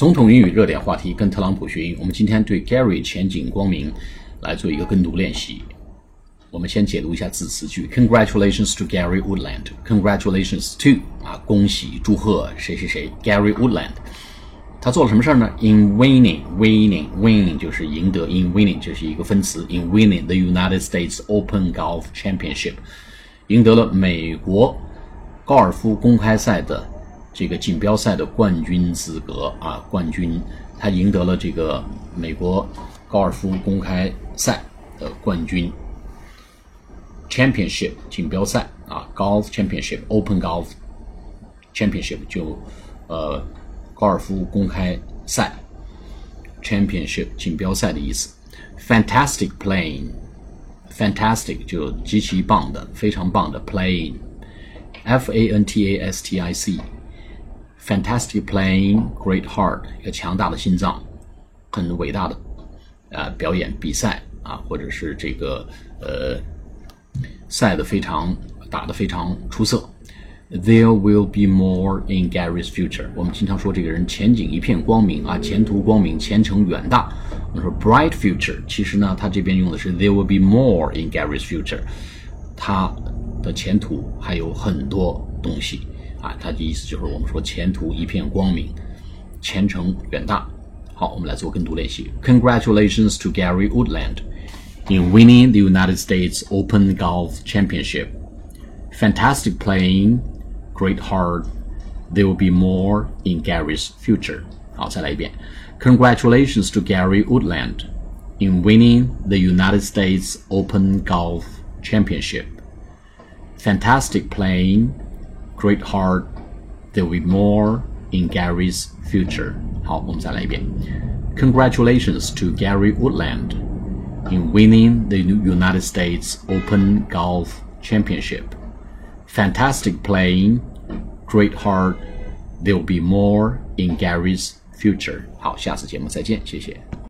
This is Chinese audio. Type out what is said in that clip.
总统英语热点话题，跟特朗普学英。我们今天对 Gary 前景光明来做一个跟读练习。我们先解读一下字词句：Congratulations to Gary Woodland。Congratulations to 啊，恭喜祝贺谁谁谁，Gary Woodland。他做了什么事儿呢？In winning，winning，winning 就是赢得，in winning 就是一个分词，in winning the United States Open Golf Championship，赢得了美国高尔夫公开赛的。这个锦标赛的冠军资格啊，冠军，他赢得了这个美国高尔夫公开赛的冠军，championship 锦标赛啊，golf championship open golf championship 就呃高尔夫公开赛，championship 锦标赛的意思，fantastic playing，fantastic 就极其棒的，非常棒的 playing，f a n t a s t i c。Fantastic playing, great heart，一个强大的心脏，很伟大的，啊，表演比赛啊，或者是这个呃，赛的非常打的非常出色。There will be more in Gary's future。我们经常说这个人前景一片光明啊，前途光明，前程远大。我们说 bright future，其实呢，他这边用的是 There will be more in Gary's future，他的前途还有很多东西。啊，他的意思就是我们说前途一片光明，前程远大。好，我们来做跟读练习。Congratulations to Gary Woodland in winning the United States Open Golf Championship. Fantastic playing, great heart. There will be more in Gary's future. 好，再来一遍。Congratulations to Gary Woodland in winning the United States Open Golf Championship. Fantastic playing great heart, there will be more in Gary's future. 好，我们再来一遍。Congratulations to Gary Woodland in winning the United States Open Golf Championship. Fantastic playing, great heart. There will be more in Gary's future. 好，下次节目再见，谢谢。